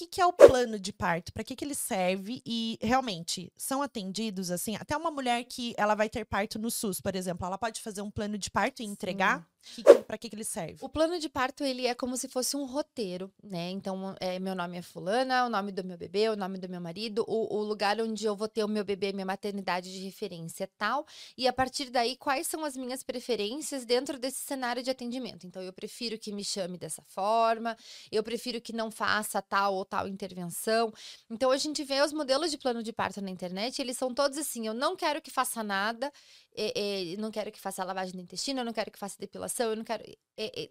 que, que é o plano de parto? Para que, que ele serve? E realmente são atendidos assim? Até uma mulher que ela vai ter parto no SUS, por exemplo, ela pode fazer um plano de parto e entregar? Que, para que, que ele serve? O plano de parto, ele é como se fosse um roteiro, né? Então, é, meu nome é fulana, o nome do meu bebê, o nome do meu marido, o, o lugar onde eu vou ter o meu bebê, minha maternidade de referência tal. E a partir daí, quais são as minhas preferências dentro desse cenário de atendimento? Então, eu prefiro que me chame dessa forma, eu prefiro que não faça tal ou tal intervenção. Então, a gente vê os modelos de plano de parto na internet, eles são todos assim, eu não quero que faça nada, não quero que faça lavagem do intestino, eu não quero que faça depilação, eu não quero.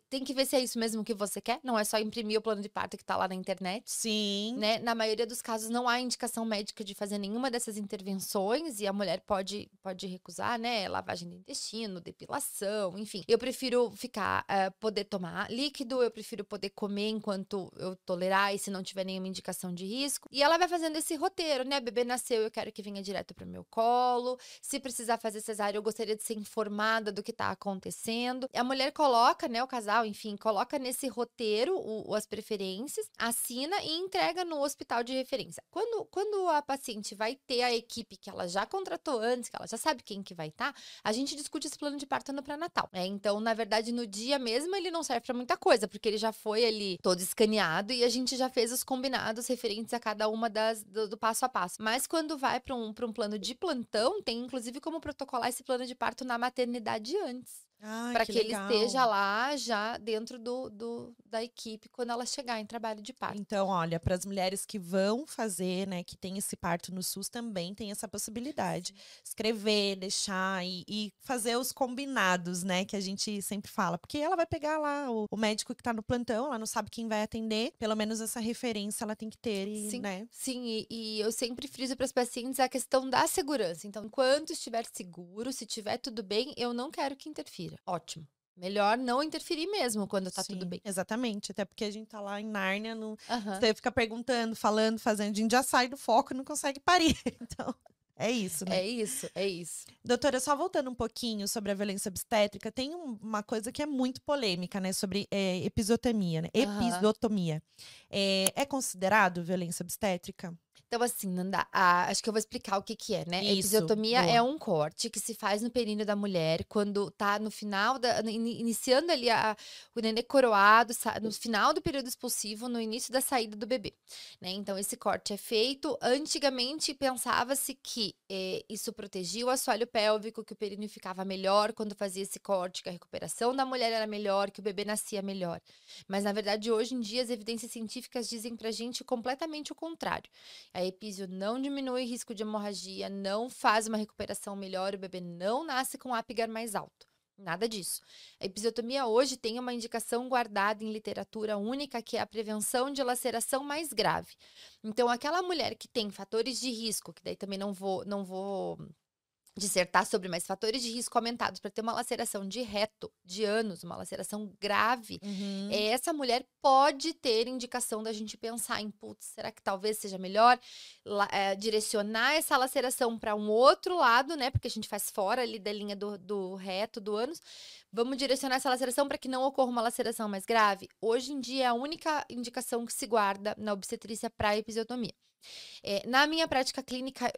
Tem que ver se é isso mesmo que você quer. Não é só imprimir o plano de parto que tá lá na internet. Sim. Né? Na maioria dos casos, não há indicação médica de fazer nenhuma dessas intervenções e a mulher pode, pode recusar, né? Lavagem do intestino, depilação, enfim. Eu prefiro ficar, uh, poder tomar líquido, eu prefiro poder comer enquanto eu tolerar e se não tiver nenhuma indicação de risco. E ela vai fazendo esse roteiro, né? Bebê nasceu, eu quero que venha direto pro meu colo. Se precisar fazer cesárea, eu gostaria de ser informada do que está acontecendo. A mulher coloca, né, o casal, enfim, coloca nesse roteiro o, as preferências, assina e entrega no hospital de referência. Quando, quando a paciente vai ter a equipe que ela já contratou antes, que ela já sabe quem que vai estar, tá, a gente discute esse plano de parto no pré-natal. Né? Então, na verdade, no dia mesmo ele não serve para muita coisa, porque ele já foi ali todo escaneado e a gente já fez os combinados referentes a cada uma das do, do passo a passo. Mas quando vai para um, um plano de plantão, tem inclusive como protocolar esse plano de parto na maternidade antes. Para que, que ele esteja lá já dentro do, do, da equipe quando ela chegar em trabalho de parto. Então, olha, para as mulheres que vão fazer, né, que tem esse parto no SUS, também tem essa possibilidade. Escrever, deixar e, e, fazer os combinados, né, que a gente sempre fala. Porque ela vai pegar lá o, o médico que está no plantão, ela não sabe quem vai atender, pelo menos essa referência ela tem que ter, e, sim, né? Sim, e, e eu sempre friso para as pacientes a questão da segurança. Então, enquanto estiver seguro, se tiver tudo bem, eu não quero que interfira. Ótimo. Melhor não interferir mesmo quando tá Sim, tudo bem. Exatamente. Até porque a gente tá lá em Nárnia, no... Uhum. você fica perguntando, falando, fazendo, a gente já sai do foco e não consegue parir. Então. É isso, né? É isso, é isso. Doutora, só voltando um pouquinho sobre a violência obstétrica, tem uma coisa que é muito polêmica, né? Sobre é, episiotomia, né? Episiotomia. Uhum. É, é considerado violência obstétrica? Então, assim, Nanda, a, acho que eu vou explicar o que que é, né? Isso, Episiotomia boa. é um corte que se faz no períneo da mulher quando tá no final, da, iniciando ali a, o nenê coroado, no final do período expulsivo, no início da saída do bebê, né? Então, esse corte é feito. Antigamente, pensava-se que eh, isso protegia o assoalho pélvico, que o períneo ficava melhor quando fazia esse corte, que a recuperação da mulher era melhor, que o bebê nascia melhor. Mas, na verdade, hoje em dia, as evidências científicas dizem pra gente completamente o contrário. A epísio não diminui risco de hemorragia, não faz uma recuperação melhor, o bebê não nasce com ápigar mais alto. Nada disso. A episiotomia hoje tem uma indicação guardada em literatura única, que é a prevenção de laceração mais grave. Então, aquela mulher que tem fatores de risco, que daí também não vou, não vou dissertar sobre mais fatores de risco aumentados para ter uma laceração de reto de anos, uma laceração grave, uhum. essa mulher pode ter indicação da gente pensar em, putz, será que talvez seja melhor é, direcionar essa laceração para um outro lado, né? Porque a gente faz fora ali da linha do, do reto do ânus. Vamos direcionar essa laceração para que não ocorra uma laceração mais grave? Hoje em dia é a única indicação que se guarda na obstetrícia para episiotomia. É, na minha prática clínica,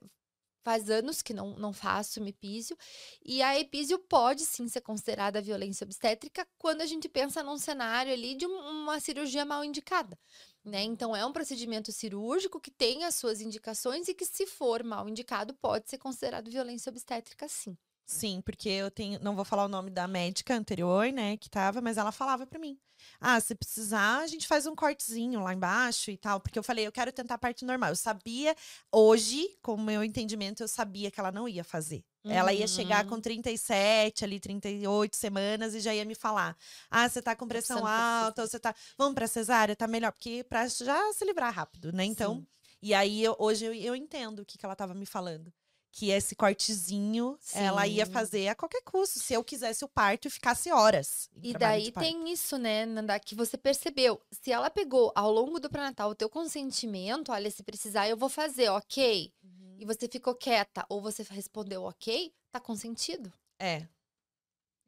faz anos que não, não faço mepísio. E a epísio pode sim ser considerada violência obstétrica quando a gente pensa num cenário ali de uma cirurgia mal indicada. Né? Então, é um procedimento cirúrgico que tem as suas indicações e que, se for mal indicado, pode ser considerado violência obstétrica, sim. Sim, porque eu tenho, não vou falar o nome da médica anterior, né, que tava, mas ela falava para mim. Ah, se precisar, a gente faz um cortezinho lá embaixo e tal, porque eu falei, eu quero tentar a parte normal. Eu sabia hoje, com o meu entendimento, eu sabia que ela não ia fazer. Uhum. Ela ia chegar com 37, ali 38 semanas e já ia me falar: "Ah, você tá com pressão alta, ou você tá, vamos para cesárea, tá melhor", porque para já se livrar rápido, né? Então, Sim. e aí eu, hoje eu, eu entendo o que que ela tava me falando que esse cortezinho Sim. ela ia fazer a qualquer custo, se eu quisesse o parto e ficasse horas. E daí tem isso, né, Nanda, que você percebeu. Se ela pegou ao longo do pré-natal o teu consentimento, olha, se precisar eu vou fazer, ok? Uhum. E você ficou quieta ou você respondeu ok, tá consentido. É.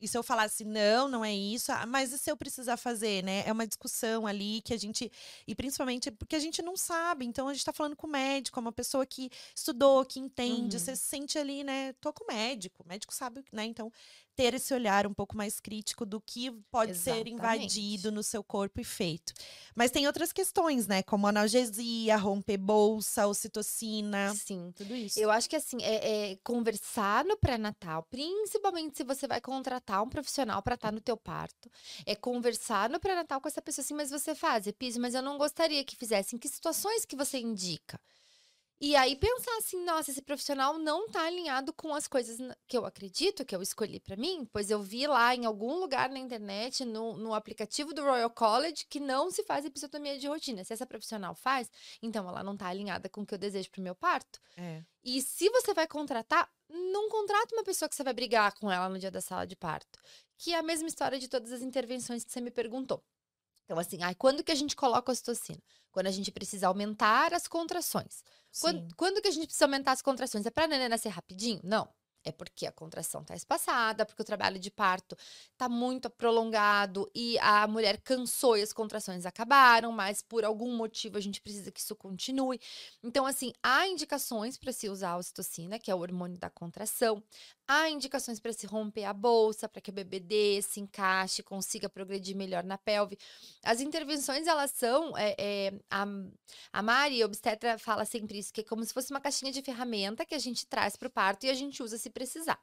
E se eu falasse, não, não é isso, ah, mas e se eu precisar fazer, né? É uma discussão ali que a gente. E principalmente porque a gente não sabe. Então a gente tá falando com o médico, uma pessoa que estudou, que entende. Uhum. Você se sente ali, né? Tô com o médico, o médico sabe, né? Então ter esse olhar um pouco mais crítico do que pode Exatamente. ser invadido no seu corpo e feito. Mas tem outras questões, né? Como analgesia, romper bolsa, ocitocina. Sim, tudo isso. Eu acho que assim, é, é conversar no pré-natal, principalmente se você vai contratar um profissional para estar tá no teu parto, é conversar no pré-natal com essa pessoa assim, mas você faz, Episo, mas eu não gostaria que fizesse. Em que situações que você indica? E aí pensar assim, nossa, esse profissional não tá alinhado com as coisas que eu acredito que eu escolhi para mim, pois eu vi lá em algum lugar na internet, no, no aplicativo do Royal College, que não se faz episiotomia de rotina. Se essa profissional faz, então ela não tá alinhada com o que eu desejo pro meu parto. É. E se você vai contratar, não contrata uma pessoa que você vai brigar com ela no dia da sala de parto. Que é a mesma história de todas as intervenções que você me perguntou. Então, assim, ai, quando que a gente coloca a ocitocina? Quando a gente precisa aumentar as contrações. Quando, quando, que a gente precisa aumentar as contrações? É para a neném nascer rapidinho? Não. É porque a contração está espaçada, porque o trabalho de parto está muito prolongado e a mulher cansou e as contrações acabaram, mas por algum motivo a gente precisa que isso continue. Então, assim, há indicações para se usar a ocitocina, que é o hormônio da contração. Há indicações para se romper a bolsa, para que o bebê se encaixe, consiga progredir melhor na pelve. As intervenções, elas são. É, é, a, a Mari, a obstetra, fala sempre isso, que é como se fosse uma caixinha de ferramenta que a gente traz para o parto e a gente usa se precisar.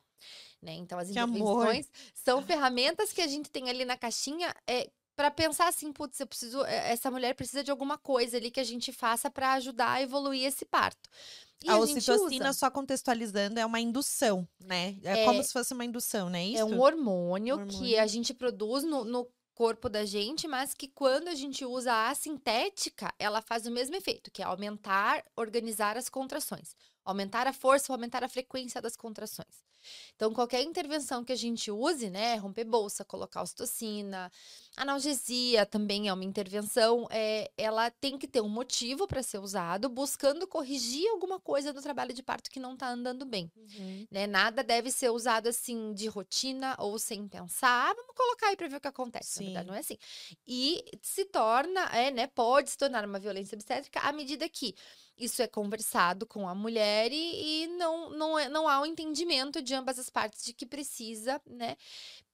Né? Então, as intervenções são ferramentas que a gente tem ali na caixinha é, para pensar assim, putz, eu preciso, é, essa mulher precisa de alguma coisa ali que a gente faça para ajudar a evoluir esse parto. E a, a ocitocina, só contextualizando, é uma indução, né? É, é, como se fosse uma indução, né? É um hormônio, hormônio, que a gente produz no, no corpo da gente, mas que quando a gente usa a sintética, ela faz o mesmo efeito, que é aumentar, organizar as contrações. Aumentar a força, aumentar a frequência das contrações. Então, qualquer intervenção que a gente use, né, romper bolsa, colocar ocitocina, analgesia também é uma intervenção, é, ela tem que ter um motivo para ser usado, buscando corrigir alguma coisa do trabalho de parto que não está andando bem. Uhum. Né? Nada deve ser usado assim de rotina ou sem pensar, ah, vamos colocar aí para ver o que acontece. Sim. Na verdade, não é assim. E se torna, é, né, pode se tornar uma violência obstétrica à medida que isso é conversado com a mulher e, e não, não, é, não há um entendimento de ambas as partes de que precisa, né?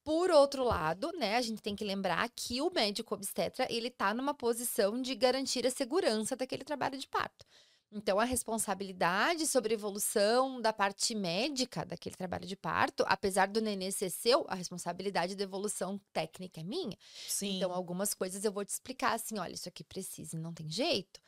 Por outro lado, né, a gente tem que lembrar que o médico obstetra, ele tá numa posição de garantir a segurança daquele trabalho de parto. Então, a responsabilidade sobre a evolução da parte médica daquele trabalho de parto, apesar do nenê ser seu, a responsabilidade da evolução técnica é minha. Então, Sim. Então, algumas coisas eu vou te explicar assim: olha, isso aqui precisa e não tem jeito.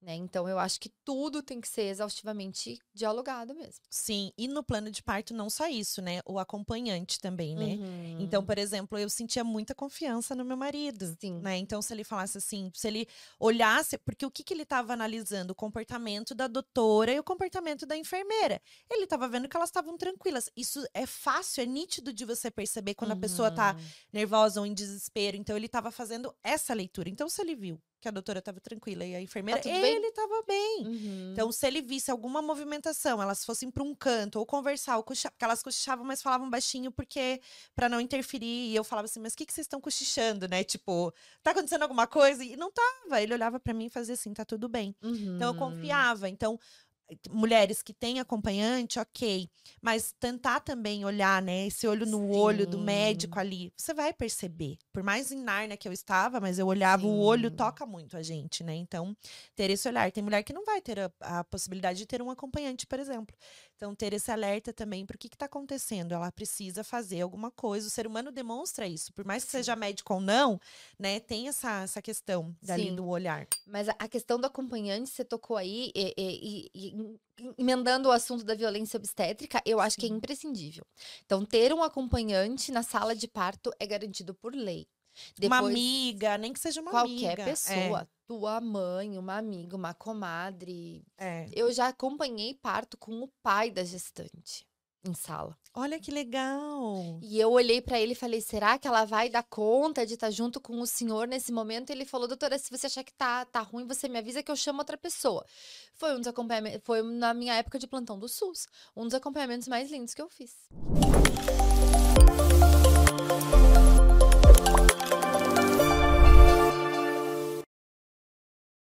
Né? Então, eu acho que tudo tem que ser exaustivamente dialogado mesmo. Sim, e no plano de parto, não só isso, né? O acompanhante também, né? Uhum. Então, por exemplo, eu sentia muita confiança no meu marido. Sim. Né? Então, se ele falasse assim, se ele olhasse, porque o que, que ele estava analisando? O comportamento da doutora e o comportamento da enfermeira. Ele estava vendo que elas estavam tranquilas. Isso é fácil, é nítido de você perceber quando uhum. a pessoa tá uhum. nervosa ou em desespero. Então, ele estava fazendo essa leitura. Então, se ele viu que a doutora estava tranquila e a enfermeira, tá ele estava bem. Uhum. Então, se ele visse alguma movimentação, elas fossem para um canto ou conversar, ou cochichar, porque elas cochichavam, mas falavam baixinho porque para não interferir. E eu falava assim: "Mas o que que vocês estão cochichando, né? Tipo, tá acontecendo alguma coisa?" E não tava. Ele olhava para mim e fazia assim: "Tá tudo bem". Uhum. Então eu confiava. Então, mulheres que têm acompanhante, ok. Mas tentar também olhar, né? Esse olho no Sim. olho do médico ali. Você vai perceber. Por mais em Narnia que eu estava, mas eu olhava, Sim. o olho toca muito a gente, né? Então, ter esse olhar. Tem mulher que não vai ter a, a possibilidade de ter um acompanhante, por exemplo. Então, ter esse alerta também para o que está acontecendo. Ela precisa fazer alguma coisa. O ser humano demonstra isso. Por mais que Sim. seja médico ou não, né? Tem essa, essa questão dali do olhar. Mas a questão do acompanhante, você tocou aí, e, e, e, emendando o assunto da violência obstétrica, eu acho Sim. que é imprescindível. Então, ter um acompanhante na sala de parto é garantido por lei. Depois, uma amiga, nem que seja uma qualquer amiga. Qualquer pessoa. É. Tua mãe, uma amiga, uma comadre. É. Eu já acompanhei parto com o pai da gestante em sala. Olha que legal! E eu olhei para ele e falei: será que ela vai dar conta de estar tá junto com o senhor nesse momento? E ele falou: doutora, se você achar que tá, tá ruim, você me avisa que eu chamo outra pessoa. Foi um dos acompanhamentos, foi na minha época de plantão do SUS, um dos acompanhamentos mais lindos que eu fiz.